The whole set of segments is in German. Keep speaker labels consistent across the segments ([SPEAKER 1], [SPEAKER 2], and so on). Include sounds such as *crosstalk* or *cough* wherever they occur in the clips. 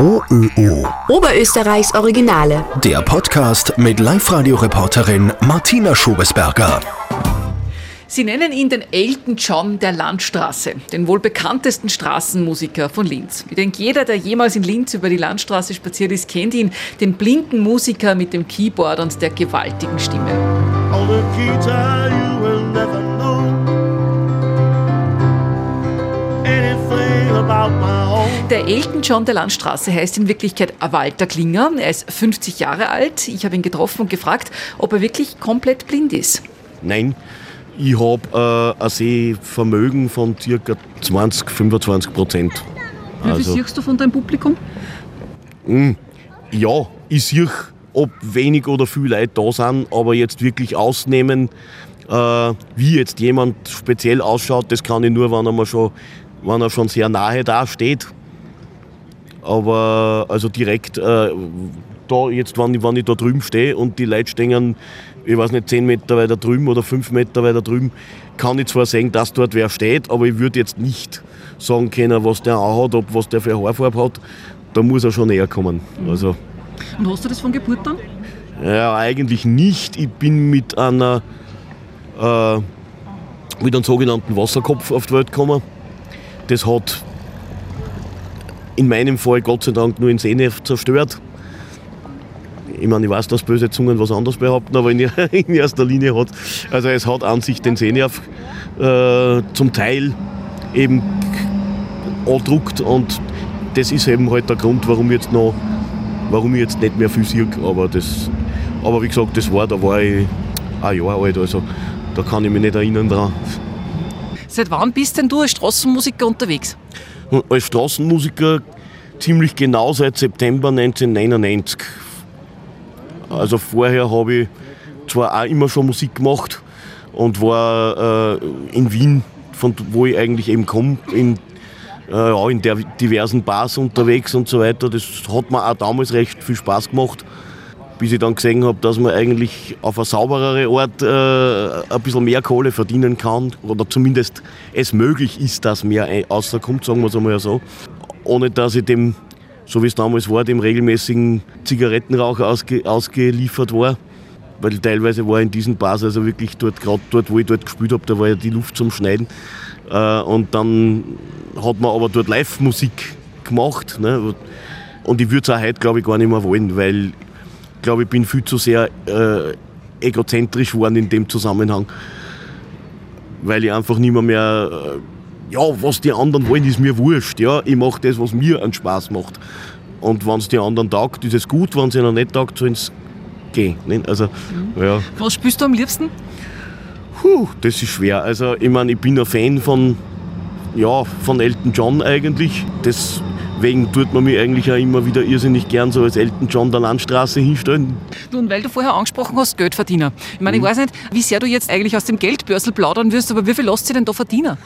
[SPEAKER 1] OÖO.
[SPEAKER 2] Oberösterreichs Originale.
[SPEAKER 1] Der Podcast mit Live-Radio-Reporterin Martina Schobesberger.
[SPEAKER 3] Sie nennen ihn den Elton John der Landstraße, den wohl bekanntesten Straßenmusiker von Linz. Ich denke, jeder, der jemals in Linz über die Landstraße spaziert ist, kennt ihn, den blinken Musiker mit dem Keyboard und der gewaltigen Stimme.
[SPEAKER 4] On the guitar you will never know anything about my.
[SPEAKER 3] Der Elton John der Landstraße heißt in Wirklichkeit Walter Klinger. Er ist 50 Jahre alt. Ich habe ihn getroffen und gefragt, ob er wirklich komplett blind ist.
[SPEAKER 5] Nein, ich habe äh, ein Sehvermögen von ca. 20, 25 Prozent.
[SPEAKER 3] Wie
[SPEAKER 5] Also,
[SPEAKER 3] viel siehst du von deinem Publikum?
[SPEAKER 5] ja, ich sehe, ob wenig oder viel Leute da sind, aber jetzt wirklich ausnehmen, äh, wie jetzt jemand speziell ausschaut, das kann ich nur, wenn er, mal schon, wenn er schon sehr nahe da steht. Aber also direkt äh, da jetzt, wenn ich, wenn ich da drüben stehe und die Leute stehen, ich weiß nicht, 10 Meter weiter drüben oder 5 Meter weiter drüben, kann ich zwar sehen, dass dort wer steht, aber ich würde jetzt nicht sagen können, was der anhat, ob was der für Haarfarbe hat. Da muss er schon näher kommen. Also,
[SPEAKER 3] Und hast du das von Geburt an?
[SPEAKER 5] ja, eigentlich nicht. Ich bin mit einer äh, mit einem sogenannten Wasserkopf auf die Welt gekommen. Das hat in meinem Fall Gott sei Dank nur den Sehnerv zerstört. Ich meine, ich weiß, dass böse Zungen was anderes behaupten, aber in, *laughs* in erster Linie hat, also es hat an sich den Sehnerv äh, zum Teil eben andruckt und das ist eben halt der Grund, warum ich jetzt noch, warum ich jetzt nicht mehr viel sehe, aber das, aber wie gesagt, das war, da war ich ein Jahr alt, also da kann ich mich nicht erinnern dran.
[SPEAKER 3] Seit wann bist denn du als Straßenmusiker unterwegs?
[SPEAKER 5] Als Straßenmusiker ziemlich genau seit September 1999. Also vorher habe ich zwar auch immer schon Musik gemacht und war äh, in Wien, von wo ich eigentlich eben komme, in, äh, in diversen Bars unterwegs und so weiter. Das hat mir auch damals recht viel Spaß gemacht, bis ich dann gesehen habe, dass man eigentlich auf eine sauberere Art äh, ein bisschen mehr Kohle verdienen kann oder zumindest es möglich ist, dass mehr rauskommt, sagen wir es einmal so, ohne dass ich dem, so wie es damals war, dem regelmäßigen Zigarettenrauch ausge, ausgeliefert war. Weil teilweise war in diesen Bars also wirklich dort, gerade dort, wo ich dort gespielt habe, da war ja die Luft zum Schneiden. Äh, und dann hat man aber dort Live-Musik gemacht. Ne? Und ich würde es auch heute, glaube ich, gar nicht mehr wollen, weil glaube, ich bin viel zu sehr äh, egozentrisch geworden in dem Zusammenhang. Weil ich einfach nicht mehr, mehr äh, ja, was die anderen wollen, ist mir wurscht. Ja? Ich mache das, was mir einen Spaß macht. Und wenn es die anderen taugt, ist es gut. Wenn es ihnen nicht taugt, sollen sie gehen. Nicht? Also, ja.
[SPEAKER 3] Was spielst du am liebsten?
[SPEAKER 5] Puh, das ist schwer. Also, ich meine, ich bin ein Fan von, ja, von Elton John eigentlich. Deswegen tut man mich eigentlich auch immer wieder irrsinnig gern so als Elton John der Landstraße hinstellen.
[SPEAKER 3] Nun, weil du vorher angesprochen hast, Geldverdiener. Ich meine, ich weiß nicht, wie sehr du jetzt eigentlich aus dem Geldbörsel plaudern wirst, aber wie viel lässt sich denn da verdienen?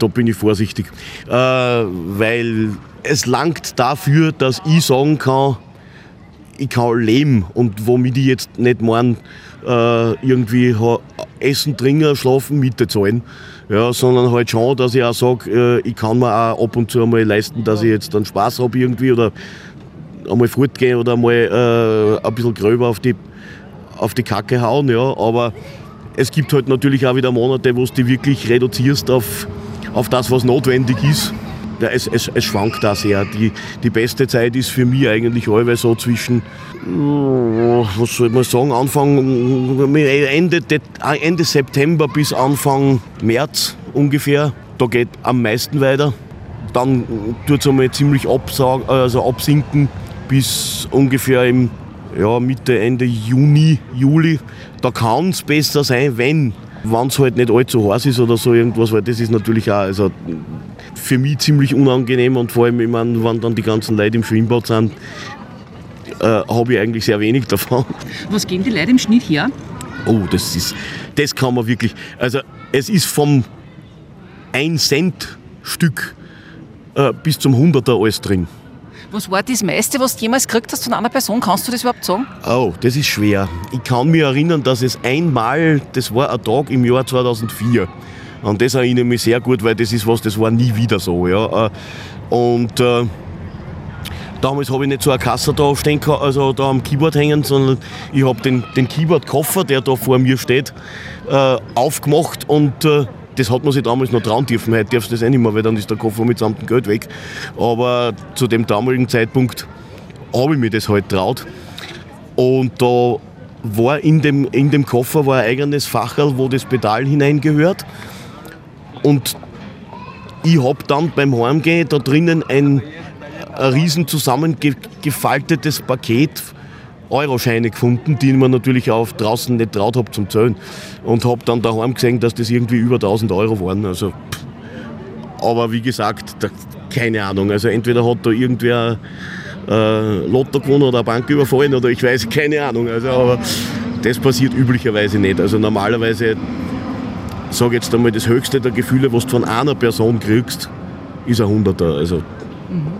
[SPEAKER 5] Da bin ich vorsichtig. Äh, weil es langt dafür, dass ich sagen kann, ich kann leben und womit ich jetzt nicht meine, äh, irgendwie Essen, Trinken, Schlafen, Miete zahlen. Ja, sondern halt schon, dass ich auch sage, äh, ich kann mir auch ab und zu einmal leisten, dass ich jetzt dann Spaß habe irgendwie oder einmal fortgehen oder einmal äh, ein bisschen gröber auf die, auf die Kacke hauen. Ja. Aber es gibt halt natürlich auch wieder Monate, wo du die wirklich reduzierst auf, auf das, was notwendig ist. Ja, es, es, es schwankt da sehr. Die, die beste Zeit ist für mich eigentlich allweil so zwischen, äh, was soll man sagen, Anfang, Ende, Ende September bis Anfang März ungefähr. Da geht am meisten weiter. Dann tut es einmal ziemlich absag, also absinken bis ungefähr im ja, Mitte, Ende Juni, Juli. Da kann es besser sein, wenn wenn es halt nicht allzu heiß ist oder so irgendwas, weil das ist natürlich auch also für mich ziemlich unangenehm und vor allem, ich mein, wenn dann die ganzen Leute im Schwimmbad sind, äh, habe ich eigentlich sehr wenig davon.
[SPEAKER 3] Was geben die Leute im Schnitt her?
[SPEAKER 5] Oh, das ist, das kann man wirklich, also es ist vom 1 Cent Stück äh, bis zum 100er alles drin.
[SPEAKER 3] Was war das meiste, was du jemals gekriegt hast von einer Person? Kannst du das überhaupt sagen?
[SPEAKER 5] Oh, das ist schwer. Ich kann mich erinnern, dass es einmal, das war ein Tag im Jahr 2004. An das erinnere ich mich sehr gut, weil das ist was, das war nie wieder so. Ja. Äh, Und äh, Damals habe ich nicht so eine Kasse da stehen, also da am Keyboard hängen, sondern ich habe den, den Keyboard-Koffer, der da vor mir steht, äh, aufgemacht und äh, das hat man sich damals noch trauen dürfen. Heute darfst du das eh nicht mehr, weil dann ist der Koffer mit samt dem Geld weg. Aber zu dem damaligen Zeitpunkt habe ich mir das halt traut. Und da war in dem, in dem Koffer war ein eigenes Facherl, wo das Pedal hineingehört. Und ich habe dann beim Heimgehen da drinnen ein, ein riesen zusammengefaltetes Paket Euroscheine gefunden, die ich mir natürlich auch draußen nicht traut habe zum Zählen. Und habe dann daheim gesehen, dass das irgendwie über 1000 Euro waren. Also, aber wie gesagt, da, keine Ahnung. Also entweder hat da irgendwer äh, Lotto gewonnen oder eine Bank überfallen oder ich weiß, keine Ahnung. Also, aber das passiert üblicherweise nicht. Also normalerweise, sage jetzt einmal, das höchste der Gefühle, was du von einer Person kriegst, ist ein Hunderter. Also, mhm.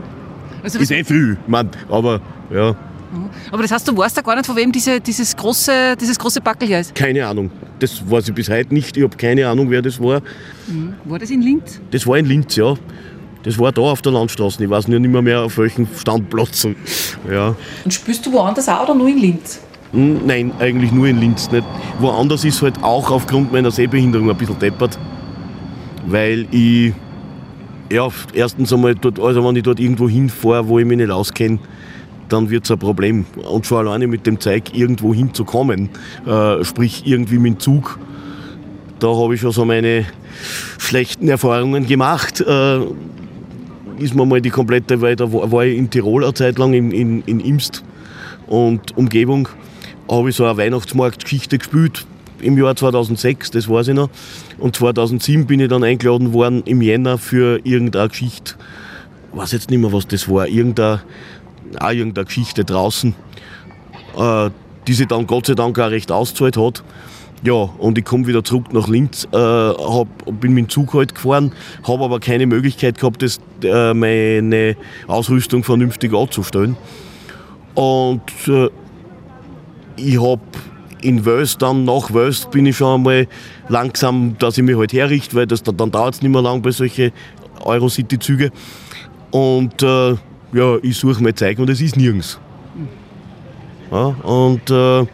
[SPEAKER 5] also ist eh viel, man, aber ja.
[SPEAKER 3] Mhm. Aber das heißt, du weißt ja gar nicht, von wem diese, dieses, große, dieses große Backel hier ist?
[SPEAKER 5] Keine Ahnung. Das weiß ich bis heute nicht. Ich habe keine Ahnung, wer das war.
[SPEAKER 3] Mhm. War das in Linz?
[SPEAKER 5] Das war in Linz, ja. Das war da auf der Landstraße. Ich weiß nicht mehr, mehr auf welchem Standplatz. Ja.
[SPEAKER 3] Und spürst du woanders auch oder nur in Linz?
[SPEAKER 5] Hm, nein, eigentlich nur in Linz nicht. Woanders ist halt auch aufgrund meiner Sehbehinderung ein bisschen deppert. Weil ich, ja, erstens einmal, dort, also wenn ich dort irgendwo hinfahre, wo ich mich nicht auskenne, dann wird es ein Problem. Und schon alleine mit dem Zeug irgendwo hinzukommen, äh, sprich irgendwie mit dem Zug, da habe ich schon so meine schlechten Erfahrungen gemacht. Äh, ist mir mal die komplette, weil da war ich in Tirol eine Zeit lang, in, in, in Imst und Umgebung, habe ich so eine Weihnachtsmarktgeschichte gespielt im Jahr 2006, das weiß ich noch. Und 2007 bin ich dann eingeladen worden im Jänner für irgendeine Geschichte. Ich weiß jetzt nicht mehr, was das war. Irgendeine, auch irgendeine Geschichte draußen, äh, die sich dann Gott sei Dank auch recht ausgezahlt hat. Ja, und ich komme wieder zurück nach Linz, äh, hab, bin mit dem Zug halt gefahren, habe aber keine Möglichkeit gehabt, das, äh, meine Ausrüstung vernünftig anzustellen. Und äh, ich habe in Wels dann, nach Wels bin ich schon einmal langsam, dass ich mich halt herrichte, weil das, dann, dann dauert es nicht mehr lang bei solchen Eurocity-Zügen. Und äh, ja, ich suche mir Zeug und es ist nirgends. Ja, und äh,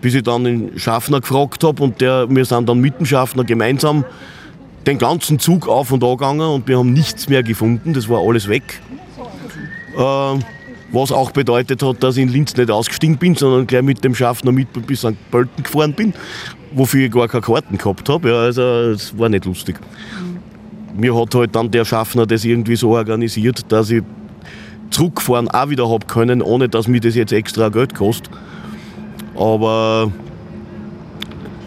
[SPEAKER 5] bis ich dann den Schaffner gefragt habe und der, wir sind dann mit dem Schaffner gemeinsam den ganzen Zug auf und an gegangen und wir haben nichts mehr gefunden, das war alles weg. Äh, was auch bedeutet hat, dass ich in Linz nicht ausgestiegen bin, sondern gleich mit dem Schaffner mit bis St. Pölten gefahren bin, wofür ich gar keine Karten gehabt habe. Ja, also es war nicht lustig. Mir hat halt dann der Schaffner das irgendwie so organisiert, dass ich zurückfahren auch wieder habe können, ohne dass mir das jetzt extra Geld kostet. Aber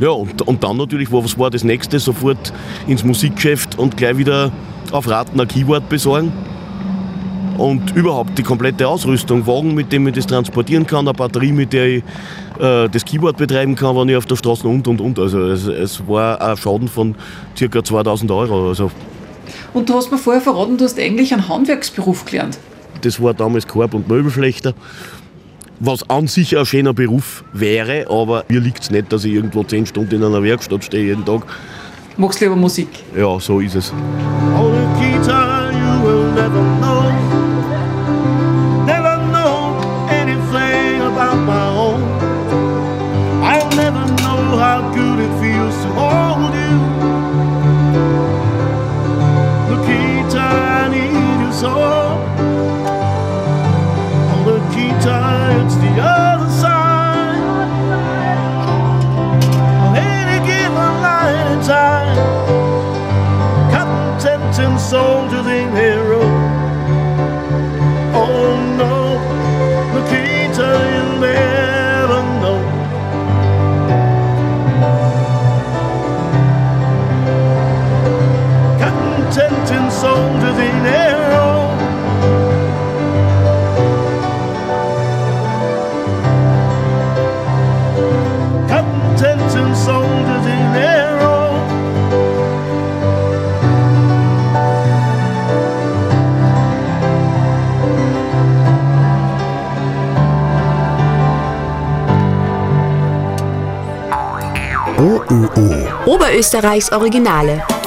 [SPEAKER 5] ja, und, und dann natürlich, was war das nächste? Sofort ins Musikgeschäft und gleich wieder auf Raten ein Keyboard besorgen. Und überhaupt die komplette Ausrüstung, Wagen, mit dem ich das transportieren kann, eine Batterie, mit der ich äh, das Keyboard betreiben kann, wenn ich auf der Straße und und und. Also es, es war ein Schaden von ca. 2000 Euro. Also.
[SPEAKER 3] Und du hast mir vorher verraten, du hast eigentlich einen Handwerksberuf gelernt.
[SPEAKER 5] Das war damals Korb- und Möbelschlechter was an sich ein schöner Beruf wäre, aber mir liegt es nicht, dass ich irgendwo zehn Stunden in einer Werkstatt stehe jeden Tag.
[SPEAKER 3] Magst du lieber Musik?
[SPEAKER 5] Ja, so ist es.
[SPEAKER 4] On time.
[SPEAKER 1] OÖO.
[SPEAKER 2] Oberösterreichs Originale.